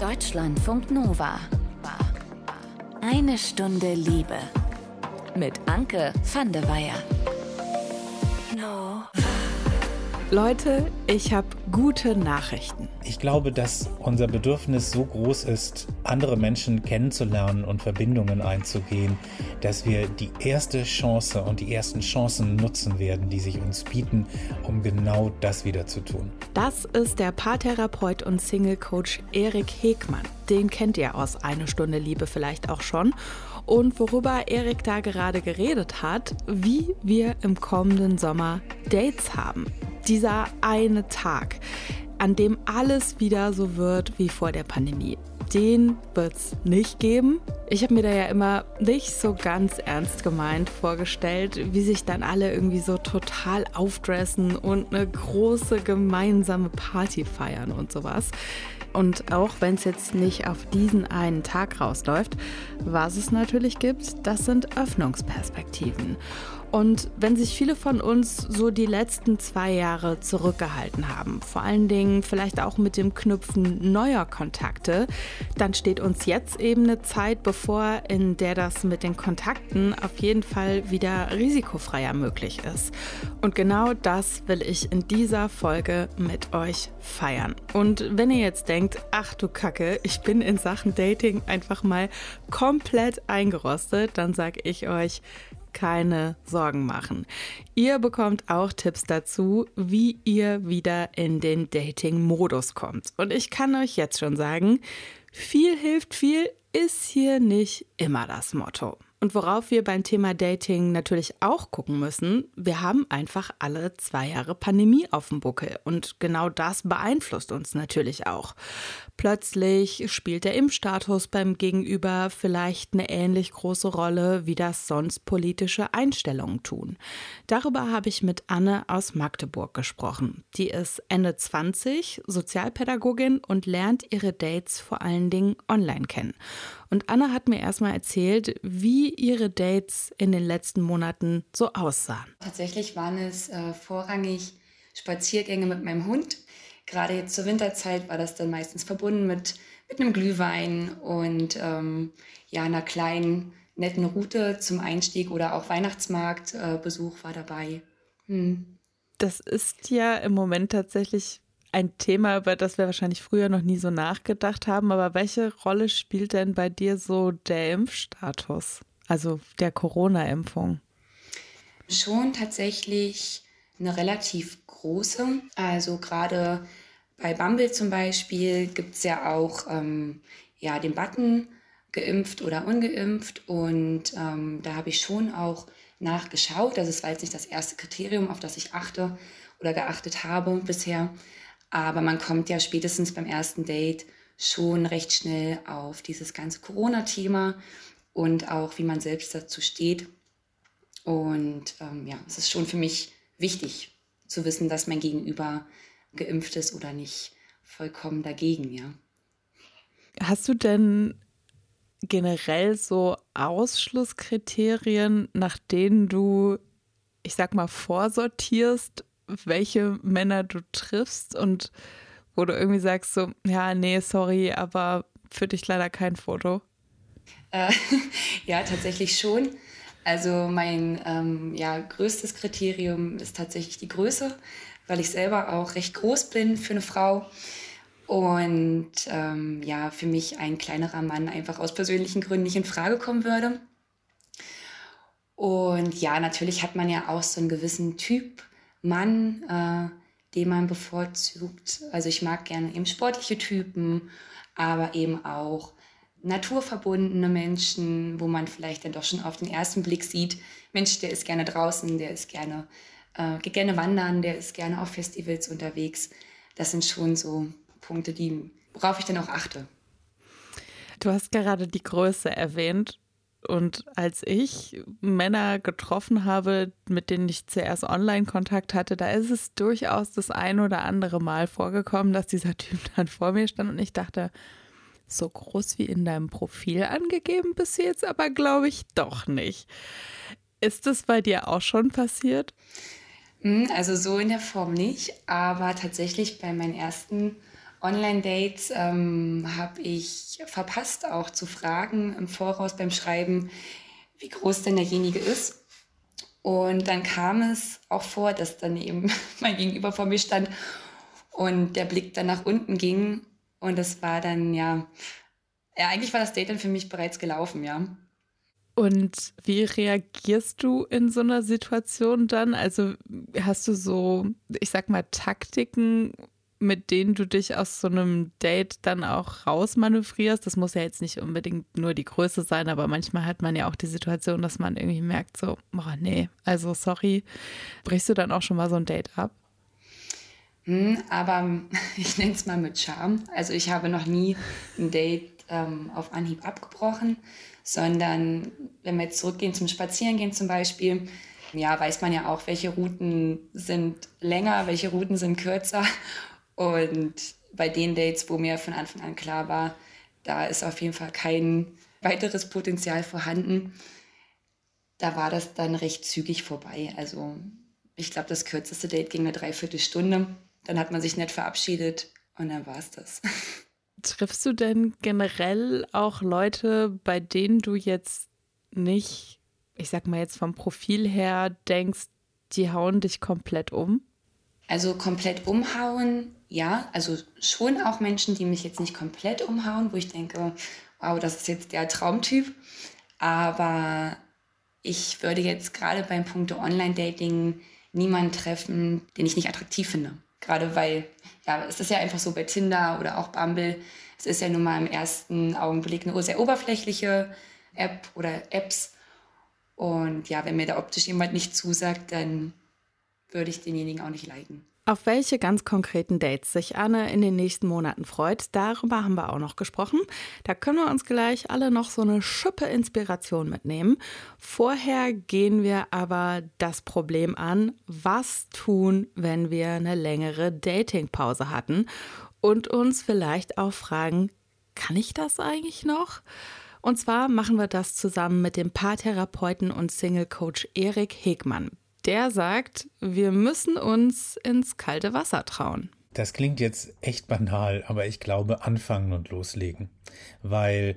Deutschlandfunk Nova. Eine Stunde Liebe. Mit Anke van der Weyer. Leute, ich habe gute Nachrichten. Ich glaube, dass unser Bedürfnis so groß ist, andere Menschen kennenzulernen und Verbindungen einzugehen, dass wir die erste Chance und die ersten Chancen nutzen werden, die sich uns bieten, um genau das wieder zu tun. Das ist der Paartherapeut und Single-Coach Erik Hegmann. Den kennt ihr aus Eine Stunde Liebe vielleicht auch schon. Und worüber Erik da gerade geredet hat, wie wir im kommenden Sommer Dates haben dieser eine Tag, an dem alles wieder so wird wie vor der Pandemie. Den wird es nicht geben. Ich habe mir da ja immer nicht so ganz ernst gemeint vorgestellt, wie sich dann alle irgendwie so total aufdressen und eine große gemeinsame Party feiern und sowas. Und auch wenn es jetzt nicht auf diesen einen Tag rausläuft, was es natürlich gibt, das sind Öffnungsperspektiven. Und wenn sich viele von uns so die letzten zwei Jahre zurückgehalten haben, vor allen Dingen vielleicht auch mit dem Knüpfen neuer Kontakte, dann steht uns jetzt eben eine Zeit bevor, in der das mit den Kontakten auf jeden Fall wieder risikofreier möglich ist. Und genau das will ich in dieser Folge mit euch feiern. Und wenn ihr jetzt denkt, ach du Kacke, ich bin in Sachen Dating einfach mal komplett eingerostet, dann sage ich euch, keine Sorgen machen. Ihr bekommt auch Tipps dazu, wie ihr wieder in den Dating-Modus kommt. Und ich kann euch jetzt schon sagen, viel hilft viel ist hier nicht immer das Motto. Und worauf wir beim Thema Dating natürlich auch gucken müssen, wir haben einfach alle zwei Jahre Pandemie auf dem Buckel. Und genau das beeinflusst uns natürlich auch. Plötzlich spielt der Impfstatus beim Gegenüber vielleicht eine ähnlich große Rolle, wie das sonst politische Einstellungen tun. Darüber habe ich mit Anne aus Magdeburg gesprochen. Die ist Ende 20, Sozialpädagogin und lernt ihre Dates vor allen Dingen online kennen. Und Anna hat mir erstmal erzählt, wie ihre Dates in den letzten Monaten so aussahen. Tatsächlich waren es äh, vorrangig Spaziergänge mit meinem Hund. Gerade jetzt zur Winterzeit war das dann meistens verbunden mit, mit einem Glühwein und ähm, ja, einer kleinen, netten Route zum Einstieg oder auch Weihnachtsmarktbesuch äh, war dabei. Hm. Das ist ja im Moment tatsächlich ein Thema, über das wir wahrscheinlich früher noch nie so nachgedacht haben. Aber welche Rolle spielt denn bei dir so der Impfstatus, also der Corona-Impfung? Schon tatsächlich eine relativ große. Also gerade bei Bumble zum Beispiel gibt es ja auch ähm, ja, den Button geimpft oder ungeimpft. Und ähm, da habe ich schon auch nachgeschaut. Es war jetzt nicht das erste Kriterium, auf das ich achte oder geachtet habe bisher. Aber man kommt ja spätestens beim ersten Date schon recht schnell auf dieses ganze Corona-Thema und auch wie man selbst dazu steht. Und ähm, ja, es ist schon für mich wichtig zu wissen, dass mein Gegenüber geimpft ist oder nicht vollkommen dagegen, ja. Hast du denn generell so Ausschlusskriterien, nach denen du, ich sag mal, vorsortierst, welche Männer du triffst und wo du irgendwie sagst so, ja, nee, sorry, aber für dich leider kein Foto? Äh, ja, tatsächlich schon. Also mein ähm, ja, größtes Kriterium ist tatsächlich die Größe, weil ich selber auch recht groß bin für eine Frau. Und ähm, ja, für mich ein kleinerer Mann einfach aus persönlichen Gründen nicht in Frage kommen würde. Und ja, natürlich hat man ja auch so einen gewissen Typ Mann, äh, den man bevorzugt. Also ich mag gerne eben sportliche Typen, aber eben auch naturverbundene Menschen, wo man vielleicht dann doch schon auf den ersten Blick sieht, Mensch, der ist gerne draußen, der ist gerne, äh, geht gerne wandern, der ist gerne auf Festivals unterwegs. Das sind schon so Punkte, die, worauf ich dann auch achte. Du hast gerade die Größe erwähnt. Und als ich Männer getroffen habe, mit denen ich zuerst Online-Kontakt hatte, da ist es durchaus das ein oder andere Mal vorgekommen, dass dieser Typ dann vor mir stand und ich dachte, so groß wie in deinem Profil angegeben bis jetzt, aber glaube ich doch nicht. Ist das bei dir auch schon passiert? Hm, also so in der Form nicht, aber tatsächlich bei meinen ersten Online-Dates ähm, habe ich verpasst, auch zu fragen im Voraus beim Schreiben, wie groß denn derjenige ist. Und dann kam es auch vor, dass dann eben mein Gegenüber vor mir stand und der Blick dann nach unten ging. Und es war dann, ja, ja, eigentlich war das Date dann für mich bereits gelaufen, ja. Und wie reagierst du in so einer Situation dann? Also hast du so, ich sag mal, Taktiken, mit denen du dich aus so einem Date dann auch rausmanövrierst? Das muss ja jetzt nicht unbedingt nur die Größe sein, aber manchmal hat man ja auch die Situation, dass man irgendwie merkt, so, oh nee, also sorry. Brichst du dann auch schon mal so ein Date ab? Hm, aber ich nenne es mal mit Charme. Also ich habe noch nie ein Date ähm, auf Anhieb abgebrochen, sondern wenn wir jetzt zurückgehen zum Spazierengehen zum Beispiel, ja, weiß man ja auch, welche Routen sind länger, welche Routen sind kürzer. Und bei den Dates, wo mir von Anfang an klar war, da ist auf jeden Fall kein weiteres Potenzial vorhanden, da war das dann recht zügig vorbei. Also ich glaube, das kürzeste Date ging eine Dreiviertelstunde. Dann hat man sich nett verabschiedet und dann war es das. Triffst du denn generell auch Leute, bei denen du jetzt nicht, ich sag mal jetzt vom Profil her, denkst, die hauen dich komplett um? Also komplett umhauen, ja. Also schon auch Menschen, die mich jetzt nicht komplett umhauen, wo ich denke, wow, das ist jetzt der Traumtyp. Aber ich würde jetzt gerade beim Punkt Online-Dating niemanden treffen, den ich nicht attraktiv finde. Gerade weil, ja, es ist ja einfach so bei Tinder oder auch Bumble, es ist ja nun mal im ersten Augenblick eine sehr oberflächliche App oder Apps. Und ja, wenn mir da optisch jemand nicht zusagt, dann würde ich denjenigen auch nicht liken. Auf welche ganz konkreten Dates sich Anne in den nächsten Monaten freut, darüber haben wir auch noch gesprochen. Da können wir uns gleich alle noch so eine Schippe Inspiration mitnehmen. Vorher gehen wir aber das Problem an, was tun, wenn wir eine längere Datingpause hatten und uns vielleicht auch fragen, kann ich das eigentlich noch? Und zwar machen wir das zusammen mit dem Paartherapeuten und Single Coach Erik Hegmann. Der sagt, wir müssen uns ins kalte Wasser trauen. Das klingt jetzt echt banal, aber ich glaube anfangen und loslegen. Weil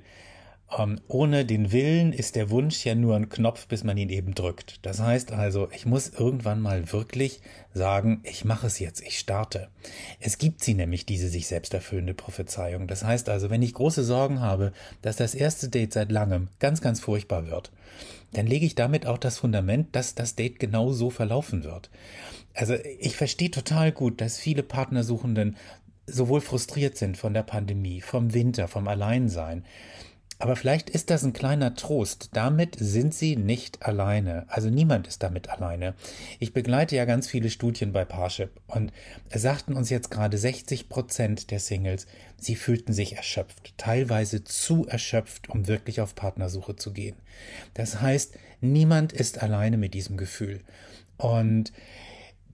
ähm, ohne den Willen ist der Wunsch ja nur ein Knopf, bis man ihn eben drückt. Das heißt also, ich muss irgendwann mal wirklich sagen, ich mache es jetzt, ich starte. Es gibt sie nämlich, diese sich selbst erfüllende Prophezeiung. Das heißt also, wenn ich große Sorgen habe, dass das erste Date seit langem ganz, ganz furchtbar wird, dann lege ich damit auch das Fundament, dass das Date genau so verlaufen wird. Also ich verstehe total gut, dass viele Partnersuchenden sowohl frustriert sind von der Pandemie, vom Winter, vom Alleinsein, aber vielleicht ist das ein kleiner Trost. Damit sind sie nicht alleine. Also niemand ist damit alleine. Ich begleite ja ganz viele Studien bei Parship und sagten uns jetzt gerade 60 Prozent der Singles, sie fühlten sich erschöpft, teilweise zu erschöpft, um wirklich auf Partnersuche zu gehen. Das heißt, niemand ist alleine mit diesem Gefühl. Und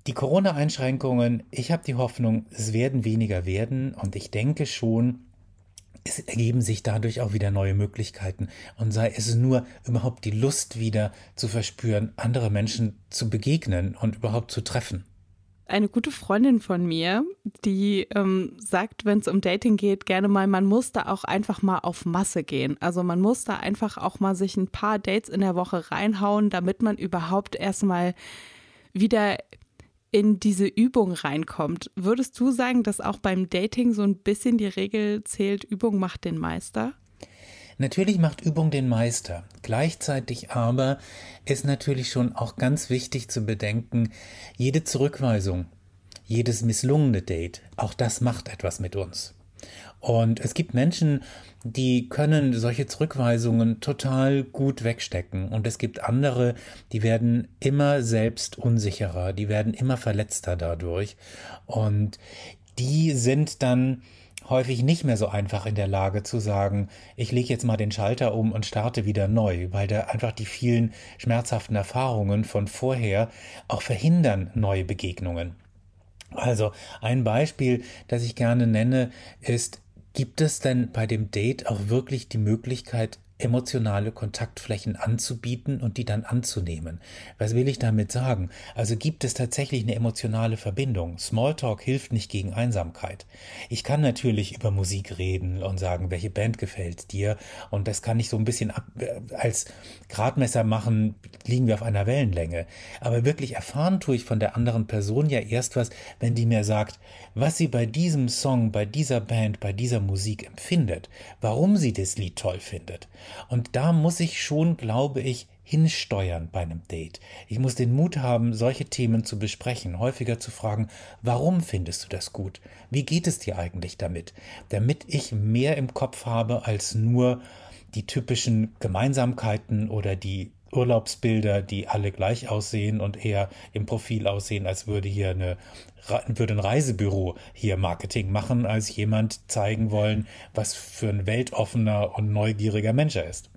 die Corona-Einschränkungen, ich habe die Hoffnung, es werden weniger werden und ich denke schon, es ergeben sich dadurch auch wieder neue Möglichkeiten und sei es nur überhaupt die Lust wieder zu verspüren, andere Menschen zu begegnen und überhaupt zu treffen. Eine gute Freundin von mir, die ähm, sagt, wenn es um Dating geht, gerne mal, man muss da auch einfach mal auf Masse gehen. Also man muss da einfach auch mal sich ein paar Dates in der Woche reinhauen, damit man überhaupt erstmal wieder in diese Übung reinkommt. Würdest du sagen, dass auch beim Dating so ein bisschen die Regel zählt, Übung macht den Meister? Natürlich macht Übung den Meister. Gleichzeitig aber ist natürlich schon auch ganz wichtig zu bedenken, jede Zurückweisung, jedes misslungene Date, auch das macht etwas mit uns. Und es gibt Menschen, die können solche Zurückweisungen total gut wegstecken. Und es gibt andere, die werden immer selbst unsicherer, die werden immer verletzter dadurch. Und die sind dann häufig nicht mehr so einfach in der Lage zu sagen, ich lege jetzt mal den Schalter um und starte wieder neu, weil da einfach die vielen schmerzhaften Erfahrungen von vorher auch verhindern neue Begegnungen. Also ein Beispiel, das ich gerne nenne, ist Gibt es denn bei dem Date auch wirklich die Möglichkeit, emotionale Kontaktflächen anzubieten und die dann anzunehmen. Was will ich damit sagen? Also gibt es tatsächlich eine emotionale Verbindung. Smalltalk hilft nicht gegen Einsamkeit. Ich kann natürlich über Musik reden und sagen, welche Band gefällt dir und das kann ich so ein bisschen äh, als Gradmesser machen, liegen wir auf einer Wellenlänge. Aber wirklich erfahren tue ich von der anderen Person ja erst was, wenn die mir sagt, was sie bei diesem Song, bei dieser Band, bei dieser Musik empfindet, warum sie das Lied toll findet. Und da muss ich schon, glaube ich, hinsteuern bei einem Date. Ich muss den Mut haben, solche Themen zu besprechen, häufiger zu fragen, warum findest du das gut? Wie geht es dir eigentlich damit? Damit ich mehr im Kopf habe als nur die typischen Gemeinsamkeiten oder die Urlaubsbilder, die alle gleich aussehen und eher im Profil aussehen, als würde hier eine würde ein Reisebüro hier Marketing machen, als jemand zeigen wollen, was für ein weltoffener und neugieriger Mensch er ist.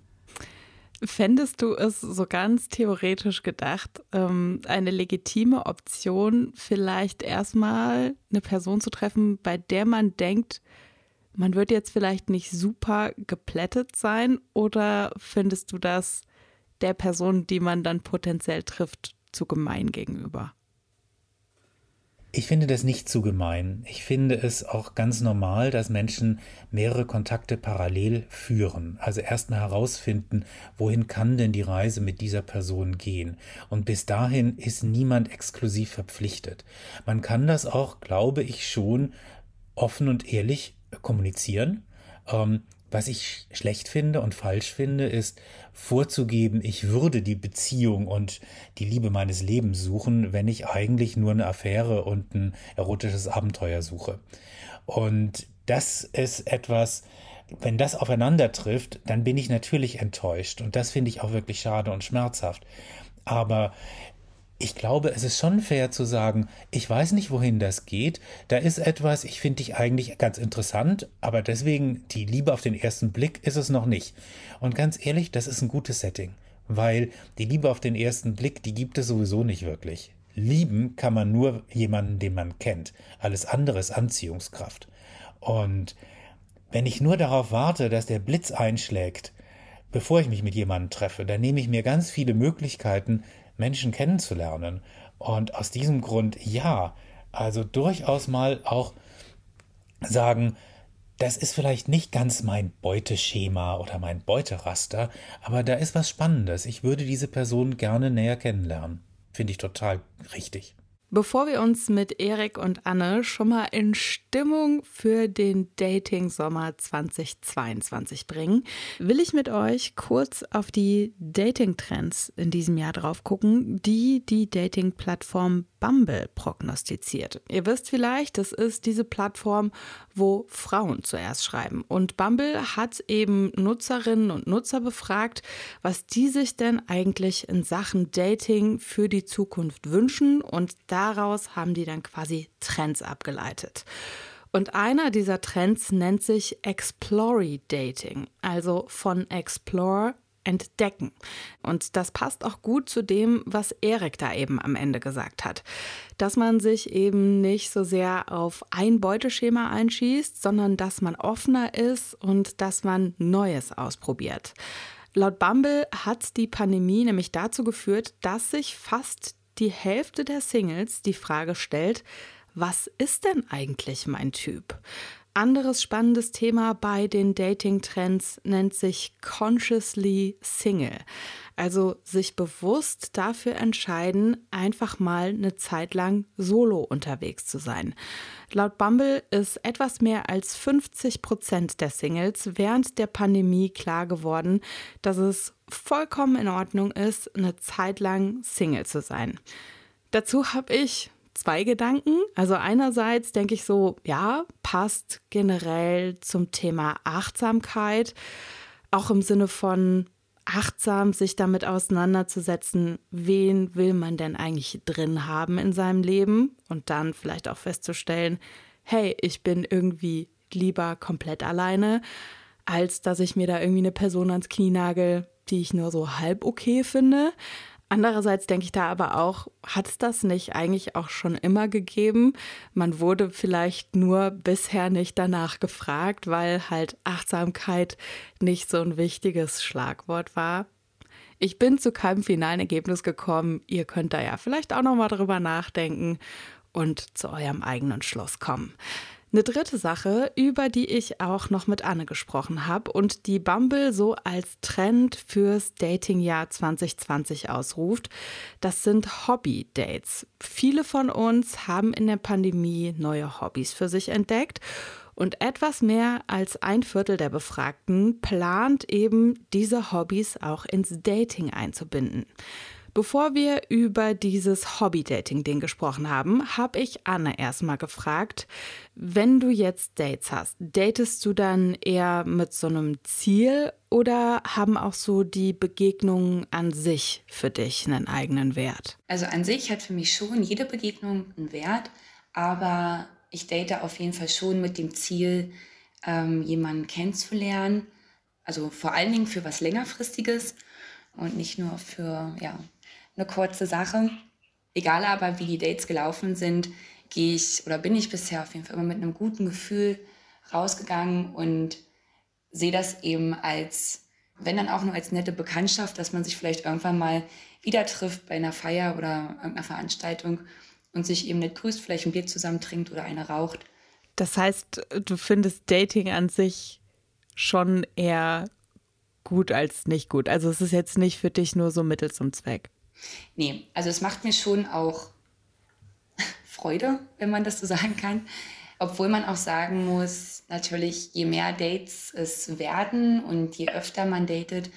Fändest du es so ganz theoretisch gedacht, ähm, eine legitime Option, vielleicht erstmal eine Person zu treffen, bei der man denkt, man wird jetzt vielleicht nicht super geplättet sein? Oder findest du das der Person, die man dann potenziell trifft, zu gemein gegenüber? Ich finde das nicht zu gemein. Ich finde es auch ganz normal, dass Menschen mehrere Kontakte parallel führen. Also erstmal herausfinden, wohin kann denn die Reise mit dieser Person gehen. Und bis dahin ist niemand exklusiv verpflichtet. Man kann das auch, glaube ich, schon offen und ehrlich kommunizieren. Ähm, was ich schlecht finde und falsch finde, ist vorzugeben, ich würde die Beziehung und die Liebe meines Lebens suchen, wenn ich eigentlich nur eine Affäre und ein erotisches Abenteuer suche. Und das ist etwas, wenn das aufeinander trifft, dann bin ich natürlich enttäuscht. Und das finde ich auch wirklich schade und schmerzhaft. Aber ich glaube, es ist schon fair zu sagen, ich weiß nicht, wohin das geht. Da ist etwas, ich finde dich eigentlich ganz interessant, aber deswegen die Liebe auf den ersten Blick ist es noch nicht. Und ganz ehrlich, das ist ein gutes Setting, weil die Liebe auf den ersten Blick, die gibt es sowieso nicht wirklich. Lieben kann man nur jemanden, den man kennt. Alles andere ist Anziehungskraft. Und wenn ich nur darauf warte, dass der Blitz einschlägt, bevor ich mich mit jemandem treffe, dann nehme ich mir ganz viele Möglichkeiten, Menschen kennenzulernen. Und aus diesem Grund ja, also durchaus mal auch sagen, das ist vielleicht nicht ganz mein Beuteschema oder mein Beuteraster, aber da ist was Spannendes. Ich würde diese Person gerne näher kennenlernen. Finde ich total richtig. Bevor wir uns mit Erik und Anne schon mal in Stimmung für den Dating-Sommer 2022 bringen, will ich mit euch kurz auf die Dating-Trends in diesem Jahr drauf gucken, die die Dating-Plattform Bumble prognostiziert. Ihr wisst vielleicht, das ist diese Plattform, wo Frauen zuerst schreiben. Und Bumble hat eben Nutzerinnen und Nutzer befragt, was die sich denn eigentlich in Sachen Dating für die Zukunft wünschen. Und daraus haben die dann quasi Trends abgeleitet. Und einer dieser Trends nennt sich Explory Dating, also von Explore entdecken. Und das passt auch gut zu dem, was Erik da eben am Ende gesagt hat. Dass man sich eben nicht so sehr auf ein Beuteschema einschießt, sondern dass man offener ist und dass man Neues ausprobiert. Laut Bumble hat die Pandemie nämlich dazu geführt, dass sich fast die Hälfte der Singles die Frage stellt, was ist denn eigentlich mein Typ? Anderes spannendes Thema bei den Dating-Trends nennt sich Consciously Single. Also sich bewusst dafür entscheiden, einfach mal eine Zeit lang solo unterwegs zu sein. Laut Bumble ist etwas mehr als 50 Prozent der Singles während der Pandemie klar geworden, dass es vollkommen in Ordnung ist, eine Zeit lang Single zu sein. Dazu habe ich zwei Gedanken. Also einerseits denke ich so, ja, passt generell zum Thema Achtsamkeit, auch im Sinne von achtsam sich damit auseinanderzusetzen, wen will man denn eigentlich drin haben in seinem Leben und dann vielleicht auch festzustellen, hey, ich bin irgendwie lieber komplett alleine, als dass ich mir da irgendwie eine Person ans Knie nagel, die ich nur so halb okay finde. Andererseits denke ich da aber auch, hat es das nicht eigentlich auch schon immer gegeben? Man wurde vielleicht nur bisher nicht danach gefragt, weil halt Achtsamkeit nicht so ein wichtiges Schlagwort war. Ich bin zu keinem finalen Ergebnis gekommen. Ihr könnt da ja vielleicht auch noch mal drüber nachdenken und zu eurem eigenen Schluss kommen. Eine dritte Sache, über die ich auch noch mit Anne gesprochen habe und die Bumble so als Trend fürs Datingjahr 2020 ausruft, das sind Hobby-Dates. Viele von uns haben in der Pandemie neue Hobbys für sich entdeckt und etwas mehr als ein Viertel der Befragten plant eben, diese Hobbys auch ins Dating einzubinden. Bevor wir über dieses Hobby-Dating-Ding gesprochen haben, habe ich Anne erstmal gefragt, wenn du jetzt Dates hast, datest du dann eher mit so einem Ziel oder haben auch so die Begegnungen an sich für dich einen eigenen Wert? Also an sich hat für mich schon jede Begegnung einen Wert, aber ich date auf jeden Fall schon mit dem Ziel, ähm, jemanden kennenzulernen. Also vor allen Dingen für was längerfristiges und nicht nur für ja, eine kurze Sache. Egal aber, wie die Dates gelaufen sind, gehe ich oder bin ich bisher auf jeden Fall immer mit einem guten Gefühl rausgegangen und sehe das eben als, wenn dann auch nur als nette Bekanntschaft, dass man sich vielleicht irgendwann mal wieder trifft bei einer Feier oder irgendeiner Veranstaltung und sich eben nicht grüßt, vielleicht ein Bier zusammen trinkt oder eine raucht. Das heißt, du findest Dating an sich schon eher gut als nicht gut. Also es ist jetzt nicht für dich nur so Mittel zum Zweck. Nee, also es macht mir schon auch Freude, wenn man das so sagen kann. Obwohl man auch sagen muss, natürlich, je mehr Dates es werden und je öfter man datet,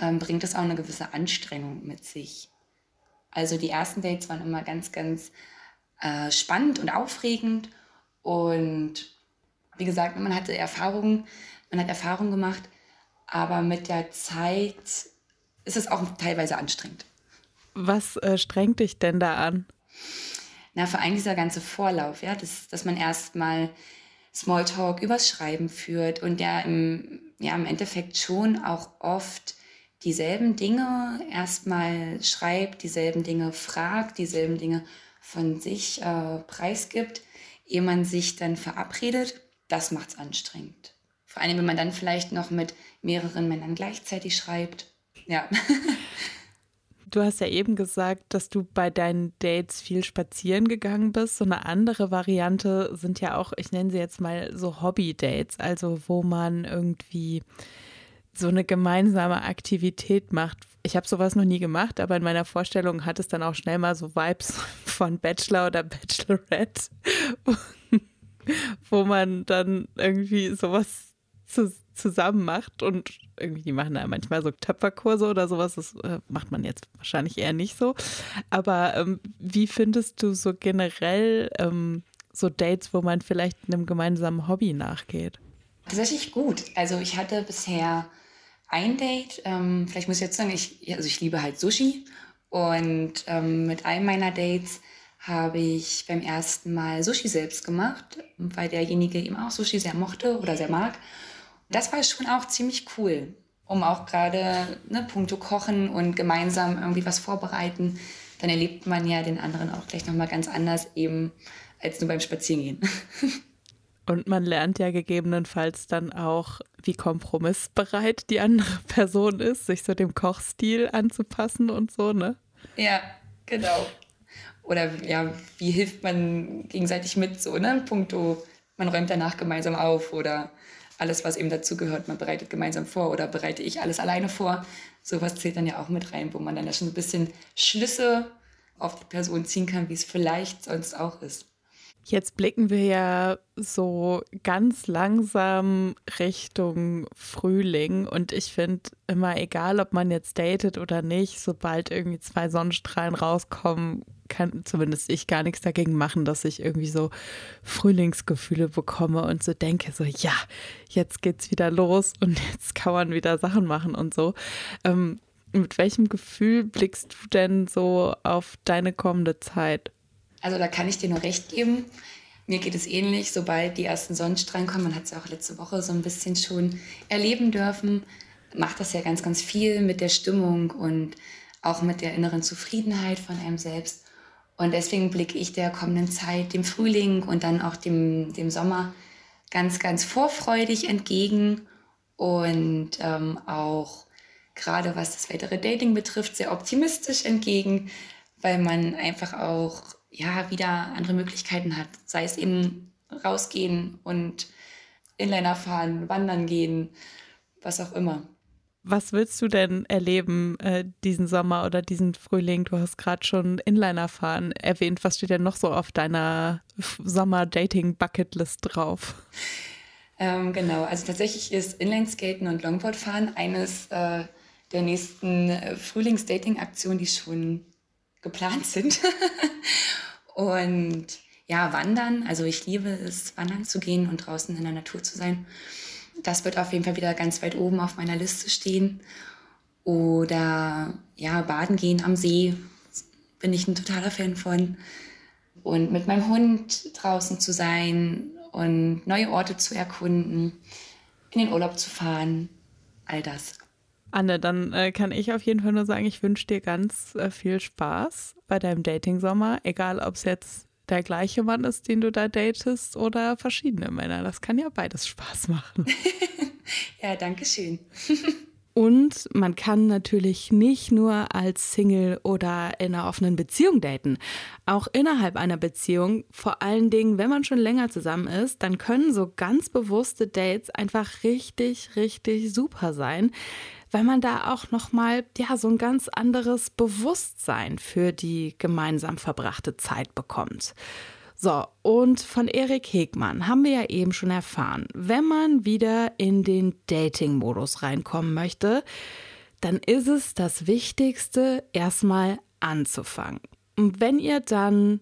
ähm, bringt es auch eine gewisse Anstrengung mit sich. Also die ersten Dates waren immer ganz, ganz äh, spannend und aufregend. Und wie gesagt, man hatte Erfahrungen, man hat Erfahrungen gemacht, aber mit der Zeit ist es auch teilweise anstrengend. Was äh, strengt dich denn da an? Na, vor allem dieser ganze Vorlauf, ja, dass, dass man erstmal Smalltalk übers Schreiben führt und der im, ja, im Endeffekt schon auch oft dieselben Dinge erstmal schreibt, dieselben Dinge fragt, dieselben Dinge von sich äh, preisgibt, ehe man sich dann verabredet, das macht es anstrengend. Vor allem, wenn man dann vielleicht noch mit mehreren Männern gleichzeitig schreibt. Ja. Du hast ja eben gesagt, dass du bei deinen Dates viel spazieren gegangen bist. So eine andere Variante sind ja auch, ich nenne sie jetzt mal so Hobby-Dates, also wo man irgendwie so eine gemeinsame Aktivität macht. Ich habe sowas noch nie gemacht, aber in meiner Vorstellung hat es dann auch schnell mal so Vibes von Bachelor oder Bachelorette, wo man dann irgendwie sowas zu, zusammen macht und irgendwie, die machen da manchmal so Töpferkurse oder sowas, das äh, macht man jetzt wahrscheinlich eher nicht so. Aber ähm, wie findest du so generell ähm, so Dates, wo man vielleicht einem gemeinsamen Hobby nachgeht? Tatsächlich gut. Also ich hatte bisher ein Date, ähm, vielleicht muss ich jetzt sagen, ich, also ich liebe halt Sushi und ähm, mit einem meiner Dates habe ich beim ersten Mal Sushi selbst gemacht, weil derjenige eben auch Sushi sehr mochte oder sehr mag. Das war schon auch ziemlich cool, um auch gerade ne, Punkto Kochen und gemeinsam irgendwie was vorbereiten. Dann erlebt man ja den anderen auch gleich nochmal ganz anders eben als nur beim Spazierengehen. Und man lernt ja gegebenenfalls dann auch, wie kompromissbereit die andere Person ist, sich so dem Kochstil anzupassen und so, ne? Ja, genau. Oder ja, wie hilft man gegenseitig mit, so, ne? Punkto, man räumt danach gemeinsam auf oder alles, was eben dazugehört, man bereitet gemeinsam vor oder bereite ich alles alleine vor. Sowas zählt dann ja auch mit rein, wo man dann ja schon ein bisschen Schlüsse auf die Person ziehen kann, wie es vielleicht sonst auch ist. Jetzt blicken wir ja so ganz langsam Richtung Frühling und ich finde immer egal, ob man jetzt datet oder nicht, sobald irgendwie zwei Sonnenstrahlen rauskommen, kann zumindest ich gar nichts dagegen machen, dass ich irgendwie so Frühlingsgefühle bekomme und so denke, so ja, jetzt geht's wieder los und jetzt kann man wieder Sachen machen und so. Ähm, mit welchem Gefühl blickst du denn so auf deine kommende Zeit? Also da kann ich dir nur recht geben. Mir geht es ähnlich, sobald die ersten Sonnenstrahlen kommen, man hat es ja auch letzte Woche so ein bisschen schon erleben dürfen, macht das ja ganz, ganz viel mit der Stimmung und auch mit der inneren Zufriedenheit von einem selbst. Und deswegen blicke ich der kommenden Zeit, dem Frühling und dann auch dem, dem Sommer ganz, ganz vorfreudig entgegen und ähm, auch gerade was das weitere Dating betrifft, sehr optimistisch entgegen, weil man einfach auch ja wieder andere Möglichkeiten hat, sei es eben rausgehen und Inliner fahren, wandern gehen, was auch immer. Was willst du denn erleben äh, diesen Sommer oder diesen Frühling? Du hast gerade schon Inliner fahren erwähnt. Was steht denn noch so auf deiner Sommer-Dating-Bucketlist drauf? Ähm, genau, also tatsächlich ist Inlineskaten und Longboardfahren eines äh, der nächsten äh, Frühlings-Dating-Aktionen, die schon geplant sind. und ja, wandern. Also ich liebe es, wandern zu gehen und draußen in der Natur zu sein. Das wird auf jeden Fall wieder ganz weit oben auf meiner Liste stehen. Oder ja, baden gehen am See. Bin ich ein totaler Fan von. Und mit meinem Hund draußen zu sein und neue Orte zu erkunden, in den Urlaub zu fahren. All das. Anne, dann äh, kann ich auf jeden Fall nur sagen, ich wünsche dir ganz äh, viel Spaß bei deinem Dating-Sommer, egal ob es jetzt der gleiche Mann ist, den du da datest oder verschiedene Männer. Das kann ja beides Spaß machen. ja, danke schön. Und man kann natürlich nicht nur als Single oder in einer offenen Beziehung daten. Auch innerhalb einer Beziehung, vor allen Dingen, wenn man schon länger zusammen ist, dann können so ganz bewusste Dates einfach richtig, richtig super sein weil man da auch noch mal ja so ein ganz anderes Bewusstsein für die gemeinsam verbrachte Zeit bekommt. So, und von Erik Hegmann haben wir ja eben schon erfahren, wenn man wieder in den Dating-Modus reinkommen möchte, dann ist es das Wichtigste, erstmal anzufangen. Und wenn ihr dann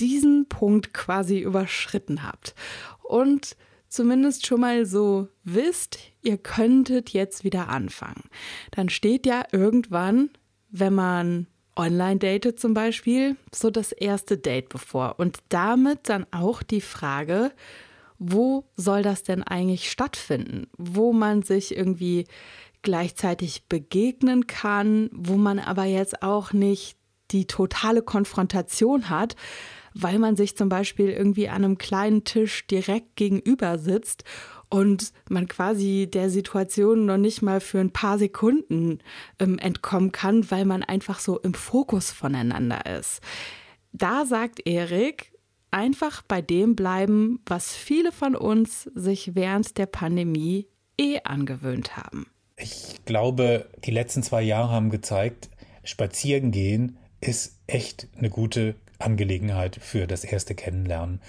diesen Punkt quasi überschritten habt und zumindest schon mal so wisst, ihr könntet jetzt wieder anfangen. Dann steht ja irgendwann, wenn man online datet zum Beispiel, so das erste Date bevor. Und damit dann auch die Frage, wo soll das denn eigentlich stattfinden? Wo man sich irgendwie gleichzeitig begegnen kann, wo man aber jetzt auch nicht die totale Konfrontation hat, weil man sich zum Beispiel irgendwie an einem kleinen Tisch direkt gegenüber sitzt und man quasi der Situation noch nicht mal für ein paar Sekunden ähm, entkommen kann, weil man einfach so im Fokus voneinander ist. Da sagt Erik, einfach bei dem bleiben, was viele von uns sich während der Pandemie eh angewöhnt haben. Ich glaube, die letzten zwei Jahre haben gezeigt, spazieren gehen ist echt eine gute Angelegenheit für das erste Kennenlernen.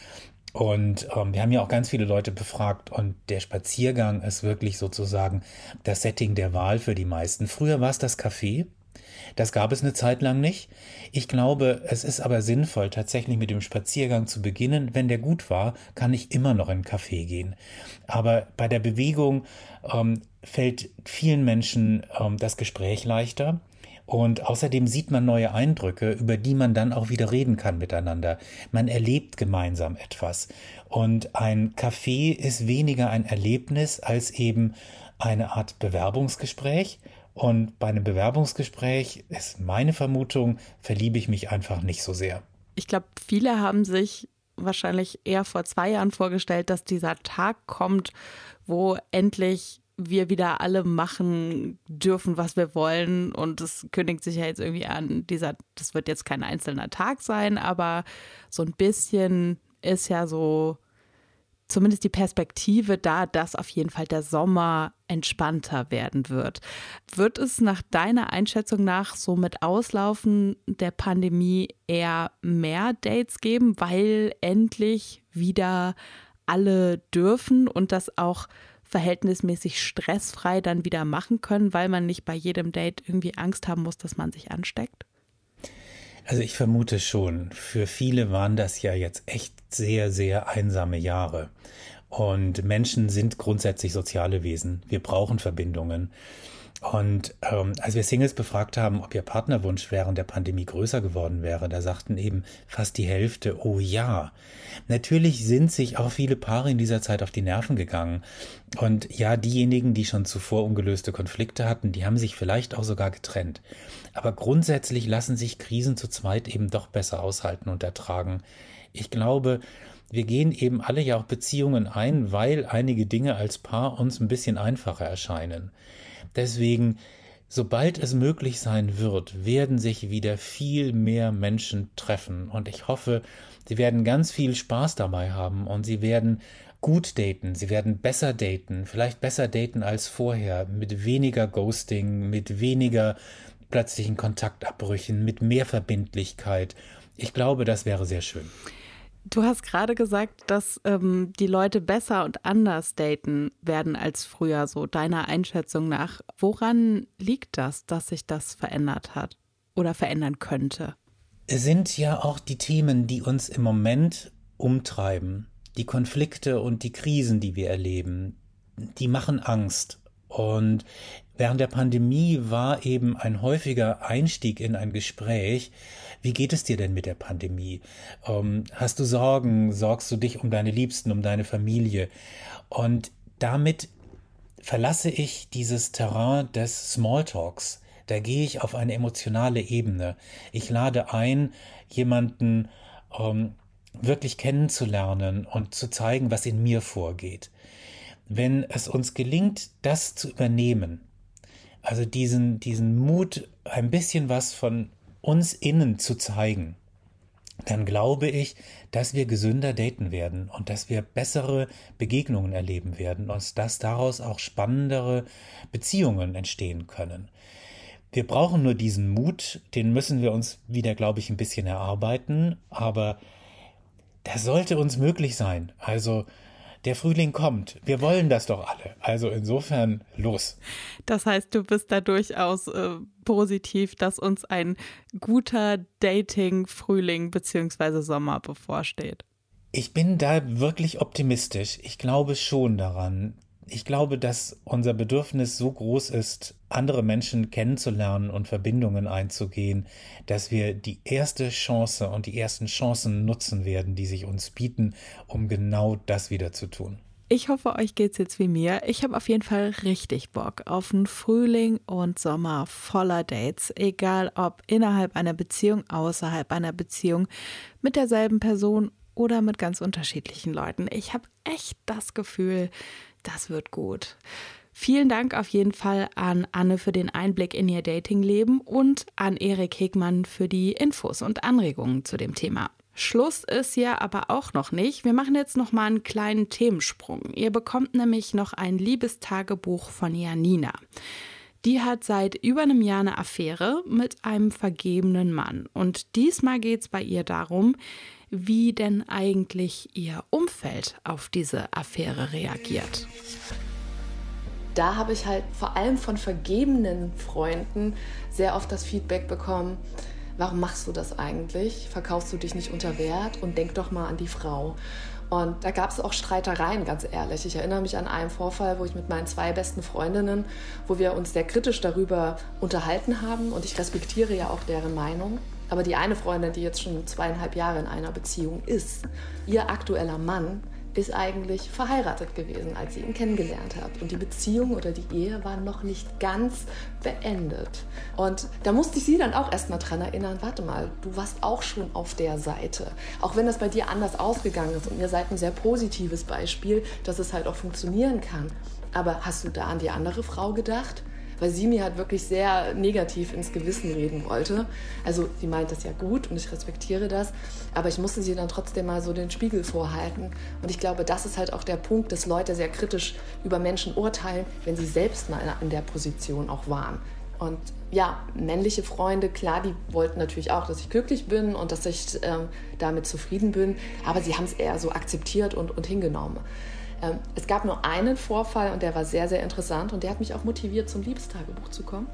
Und ähm, wir haben ja auch ganz viele Leute befragt und der Spaziergang ist wirklich sozusagen das Setting der Wahl für die meisten. Früher war es das Café. Das gab es eine Zeit lang nicht. Ich glaube, es ist aber sinnvoll, tatsächlich mit dem Spaziergang zu beginnen. Wenn der gut war, kann ich immer noch in ein Café gehen. Aber bei der Bewegung ähm, fällt vielen Menschen ähm, das Gespräch leichter. Und außerdem sieht man neue Eindrücke, über die man dann auch wieder reden kann miteinander. Man erlebt gemeinsam etwas. Und ein Café ist weniger ein Erlebnis als eben eine Art Bewerbungsgespräch. Und bei einem Bewerbungsgespräch ist meine Vermutung, verliebe ich mich einfach nicht so sehr. Ich glaube, viele haben sich wahrscheinlich eher vor zwei Jahren vorgestellt, dass dieser Tag kommt, wo endlich wir wieder alle machen dürfen, was wir wollen. Und es kündigt sich ja jetzt irgendwie an, dieser, das wird jetzt kein einzelner Tag sein, aber so ein bisschen ist ja so zumindest die Perspektive da, dass auf jeden Fall der Sommer entspannter werden wird. Wird es nach deiner Einschätzung nach so mit Auslaufen der Pandemie eher mehr Dates geben, weil endlich wieder alle dürfen und das auch verhältnismäßig stressfrei dann wieder machen können, weil man nicht bei jedem Date irgendwie Angst haben muss, dass man sich ansteckt? Also ich vermute schon, für viele waren das ja jetzt echt sehr, sehr einsame Jahre. Und Menschen sind grundsätzlich soziale Wesen. Wir brauchen Verbindungen. Und ähm, als wir Singles befragt haben, ob ihr Partnerwunsch während der Pandemie größer geworden wäre, da sagten eben fast die Hälfte, oh ja. Natürlich sind sich auch viele Paare in dieser Zeit auf die Nerven gegangen. Und ja, diejenigen, die schon zuvor ungelöste Konflikte hatten, die haben sich vielleicht auch sogar getrennt. Aber grundsätzlich lassen sich Krisen zu zweit eben doch besser aushalten und ertragen. Ich glaube, wir gehen eben alle ja auch Beziehungen ein, weil einige Dinge als Paar uns ein bisschen einfacher erscheinen. Deswegen, sobald es möglich sein wird, werden sich wieder viel mehr Menschen treffen. Und ich hoffe, sie werden ganz viel Spaß dabei haben und sie werden gut daten, sie werden besser daten, vielleicht besser daten als vorher, mit weniger Ghosting, mit weniger plötzlichen Kontaktabbrüchen, mit mehr Verbindlichkeit. Ich glaube, das wäre sehr schön. Du hast gerade gesagt, dass ähm, die Leute besser und anders daten werden als früher, so deiner Einschätzung nach. Woran liegt das, dass sich das verändert hat oder verändern könnte? Es sind ja auch die Themen, die uns im Moment umtreiben, die Konflikte und die Krisen, die wir erleben, die machen Angst. Und während der Pandemie war eben ein häufiger Einstieg in ein Gespräch, wie geht es dir denn mit der Pandemie? Ähm, hast du Sorgen? Sorgst du dich um deine Liebsten, um deine Familie? Und damit verlasse ich dieses Terrain des Smalltalks. Da gehe ich auf eine emotionale Ebene. Ich lade ein, jemanden ähm, wirklich kennenzulernen und zu zeigen, was in mir vorgeht. Wenn es uns gelingt, das zu übernehmen, also diesen, diesen Mut, ein bisschen was von uns innen zu zeigen, dann glaube ich, dass wir gesünder daten werden und dass wir bessere Begegnungen erleben werden und dass daraus auch spannendere Beziehungen entstehen können. Wir brauchen nur diesen Mut, den müssen wir uns wieder, glaube ich, ein bisschen erarbeiten, aber das sollte uns möglich sein. Also der Frühling kommt. Wir wollen das doch alle. Also insofern los. Das heißt, du bist da durchaus äh, positiv, dass uns ein guter Dating-Frühling bzw. Sommer bevorsteht. Ich bin da wirklich optimistisch. Ich glaube schon daran, ich glaube, dass unser Bedürfnis so groß ist, andere Menschen kennenzulernen und Verbindungen einzugehen, dass wir die erste Chance und die ersten Chancen nutzen werden, die sich uns bieten, um genau das wieder zu tun. Ich hoffe, euch geht's jetzt wie mir. Ich habe auf jeden Fall richtig Bock auf einen Frühling und Sommer voller Dates, egal ob innerhalb einer Beziehung, außerhalb einer Beziehung, mit derselben Person oder mit ganz unterschiedlichen Leuten. Ich habe echt das Gefühl, das wird gut. Vielen Dank auf jeden Fall an Anne für den Einblick in ihr Datingleben und an Erik Hegmann für die Infos und Anregungen zu dem Thema. Schluss ist ja aber auch noch nicht. Wir machen jetzt noch mal einen kleinen Themensprung. Ihr bekommt nämlich noch ein Liebestagebuch von Janina. Die hat seit über einem Jahr eine Affäre mit einem vergebenen Mann. Und diesmal geht es bei ihr darum, wie denn eigentlich ihr Umfeld auf diese Affäre reagiert. Da habe ich halt vor allem von vergebenen Freunden sehr oft das Feedback bekommen, warum machst du das eigentlich? Verkaufst du dich nicht unter Wert und denk doch mal an die Frau. Und da gab es auch Streitereien, ganz ehrlich. Ich erinnere mich an einen Vorfall, wo ich mit meinen zwei besten Freundinnen, wo wir uns sehr kritisch darüber unterhalten haben und ich respektiere ja auch deren Meinung. Aber die eine Freundin, die jetzt schon zweieinhalb Jahre in einer Beziehung ist, ihr aktueller Mann ist eigentlich verheiratet gewesen, als sie ihn kennengelernt hat. Und die Beziehung oder die Ehe war noch nicht ganz beendet. Und da musste ich sie dann auch erstmal dran erinnern, warte mal, du warst auch schon auf der Seite. Auch wenn das bei dir anders ausgegangen ist und ihr seid ein sehr positives Beispiel, dass es halt auch funktionieren kann. Aber hast du da an die andere Frau gedacht? Weil sie mir halt wirklich sehr negativ ins Gewissen reden wollte. Also sie meint das ja gut und ich respektiere das, aber ich musste sie dann trotzdem mal so den Spiegel vorhalten. Und ich glaube, das ist halt auch der Punkt, dass Leute sehr kritisch über Menschen urteilen, wenn sie selbst mal in der Position auch waren. Und ja, männliche Freunde, klar, die wollten natürlich auch, dass ich glücklich bin und dass ich ähm, damit zufrieden bin, aber sie haben es eher so akzeptiert und, und hingenommen. Ähm, es gab nur einen Vorfall und der war sehr, sehr interessant und der hat mich auch motiviert, zum Liebestagebuch zu kommen.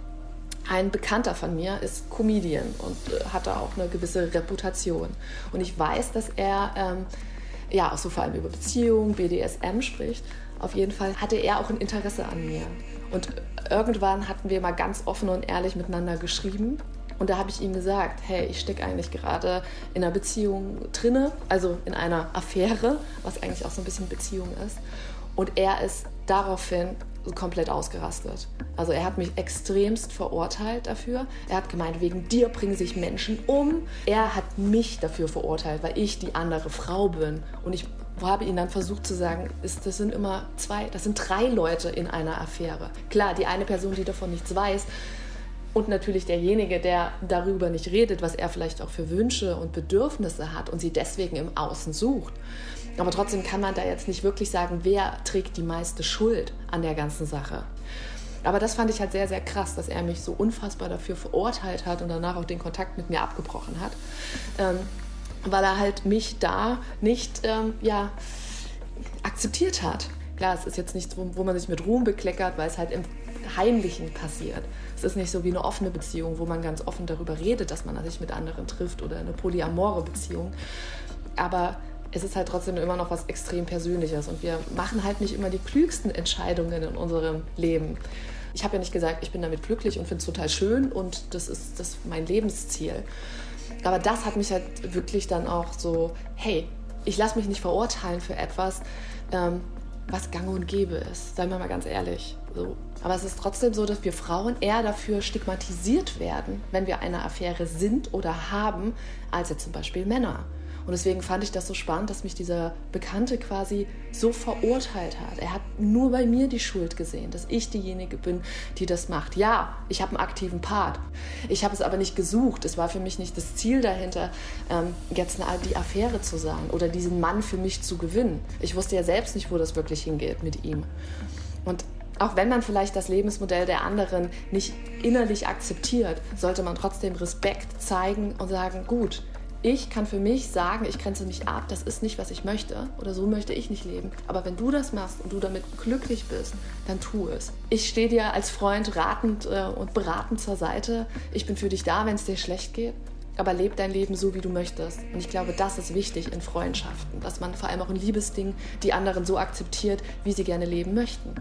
Ein Bekannter von mir ist Comedian und äh, hat da auch eine gewisse Reputation. Und ich weiß, dass er ähm, ja auch so vor allem über Beziehungen, BDSM spricht. Auf jeden Fall hatte er auch ein Interesse an mir. Und irgendwann hatten wir mal ganz offen und ehrlich miteinander geschrieben. Und da habe ich ihm gesagt, hey, ich stecke eigentlich gerade in einer Beziehung drinne, also in einer Affäre, was eigentlich auch so ein bisschen Beziehung ist. Und er ist daraufhin komplett ausgerastet. Also er hat mich extremst verurteilt dafür. Er hat gemeint, wegen dir bringen sich Menschen um. Er hat mich dafür verurteilt, weil ich die andere Frau bin. Und ich habe ihn dann versucht zu sagen, ist, das sind immer zwei, das sind drei Leute in einer Affäre. Klar, die eine Person, die davon nichts weiß, und natürlich derjenige, der darüber nicht redet, was er vielleicht auch für Wünsche und Bedürfnisse hat und sie deswegen im Außen sucht. Aber trotzdem kann man da jetzt nicht wirklich sagen, wer trägt die meiste Schuld an der ganzen Sache. Aber das fand ich halt sehr, sehr krass, dass er mich so unfassbar dafür verurteilt hat und danach auch den Kontakt mit mir abgebrochen hat. Ähm, weil er halt mich da nicht ähm, ja, akzeptiert hat. Klar, es ist jetzt nichts, wo, man sich mit Ruhm bekleckert, weil es halt im Heimlichen passiert. Es ist nicht so wie eine offene Beziehung, wo man ganz offen darüber redet, dass man sich mit anderen trifft oder eine polyamore Beziehung. Aber es ist halt trotzdem immer noch was extrem Persönliches und wir machen halt nicht immer die klügsten Entscheidungen in unserem Leben. Ich habe ja nicht gesagt, ich bin damit glücklich und finde es total schön und das ist, das ist mein Lebensziel. Aber das hat mich halt wirklich dann auch so, hey, ich lasse mich nicht verurteilen für etwas, ähm, was gang und gäbe ist. Seien wir mal ganz ehrlich. So. Aber es ist trotzdem so, dass wir Frauen eher dafür stigmatisiert werden, wenn wir eine Affäre sind oder haben, als jetzt zum Beispiel Männer. Und deswegen fand ich das so spannend, dass mich dieser Bekannte quasi so verurteilt hat. Er hat nur bei mir die Schuld gesehen, dass ich diejenige bin, die das macht. Ja, ich habe einen aktiven Part. Ich habe es aber nicht gesucht. Es war für mich nicht das Ziel dahinter, ähm, jetzt eine, die Affäre zu sein oder diesen Mann für mich zu gewinnen. Ich wusste ja selbst nicht, wo das wirklich hingeht mit ihm. Und auch wenn man vielleicht das Lebensmodell der anderen nicht innerlich akzeptiert, sollte man trotzdem Respekt zeigen und sagen, gut, ich kann für mich sagen, ich grenze mich ab, das ist nicht, was ich möchte oder so möchte ich nicht leben. Aber wenn du das machst und du damit glücklich bist, dann tu es. Ich stehe dir als Freund ratend äh, und beratend zur Seite. Ich bin für dich da, wenn es dir schlecht geht. Aber leb dein Leben so, wie du möchtest. Und ich glaube, das ist wichtig in Freundschaften, dass man vor allem auch in Liebesdingen die anderen so akzeptiert, wie sie gerne leben möchten.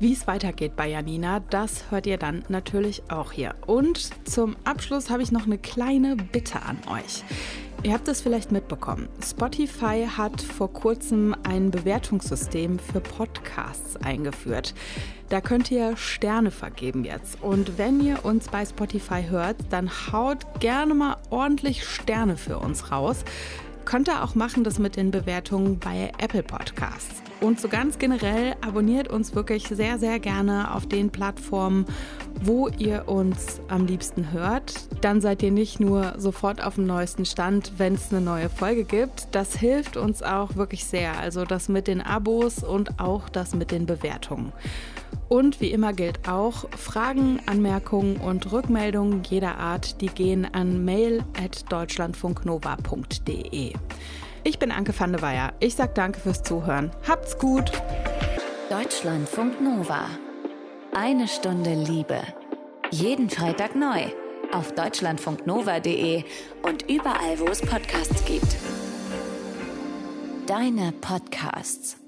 Wie es weitergeht bei Janina, das hört ihr dann natürlich auch hier. Und zum Abschluss habe ich noch eine kleine Bitte an euch. Ihr habt es vielleicht mitbekommen. Spotify hat vor kurzem ein Bewertungssystem für Podcasts eingeführt. Da könnt ihr Sterne vergeben jetzt. Und wenn ihr uns bei Spotify hört, dann haut gerne mal ordentlich Sterne für uns raus. Könnt ihr auch machen das mit den Bewertungen bei Apple Podcasts. Und so ganz generell abonniert uns wirklich sehr, sehr gerne auf den Plattformen, wo ihr uns am liebsten hört. Dann seid ihr nicht nur sofort auf dem neuesten Stand, wenn es eine neue Folge gibt. Das hilft uns auch wirklich sehr. Also das mit den Abos und auch das mit den Bewertungen. Und wie immer gilt auch, Fragen, Anmerkungen und Rückmeldungen jeder Art, die gehen an mail.deutschlandfunknova.de. Ich bin Anke van der Weyer. Ich sag danke fürs Zuhören. Habt's gut. Deutschlandfunk Nova. Eine Stunde Liebe. Jeden Freitag neu. Auf deutschlandfunknova.de und überall, wo es Podcasts gibt. Deine Podcasts.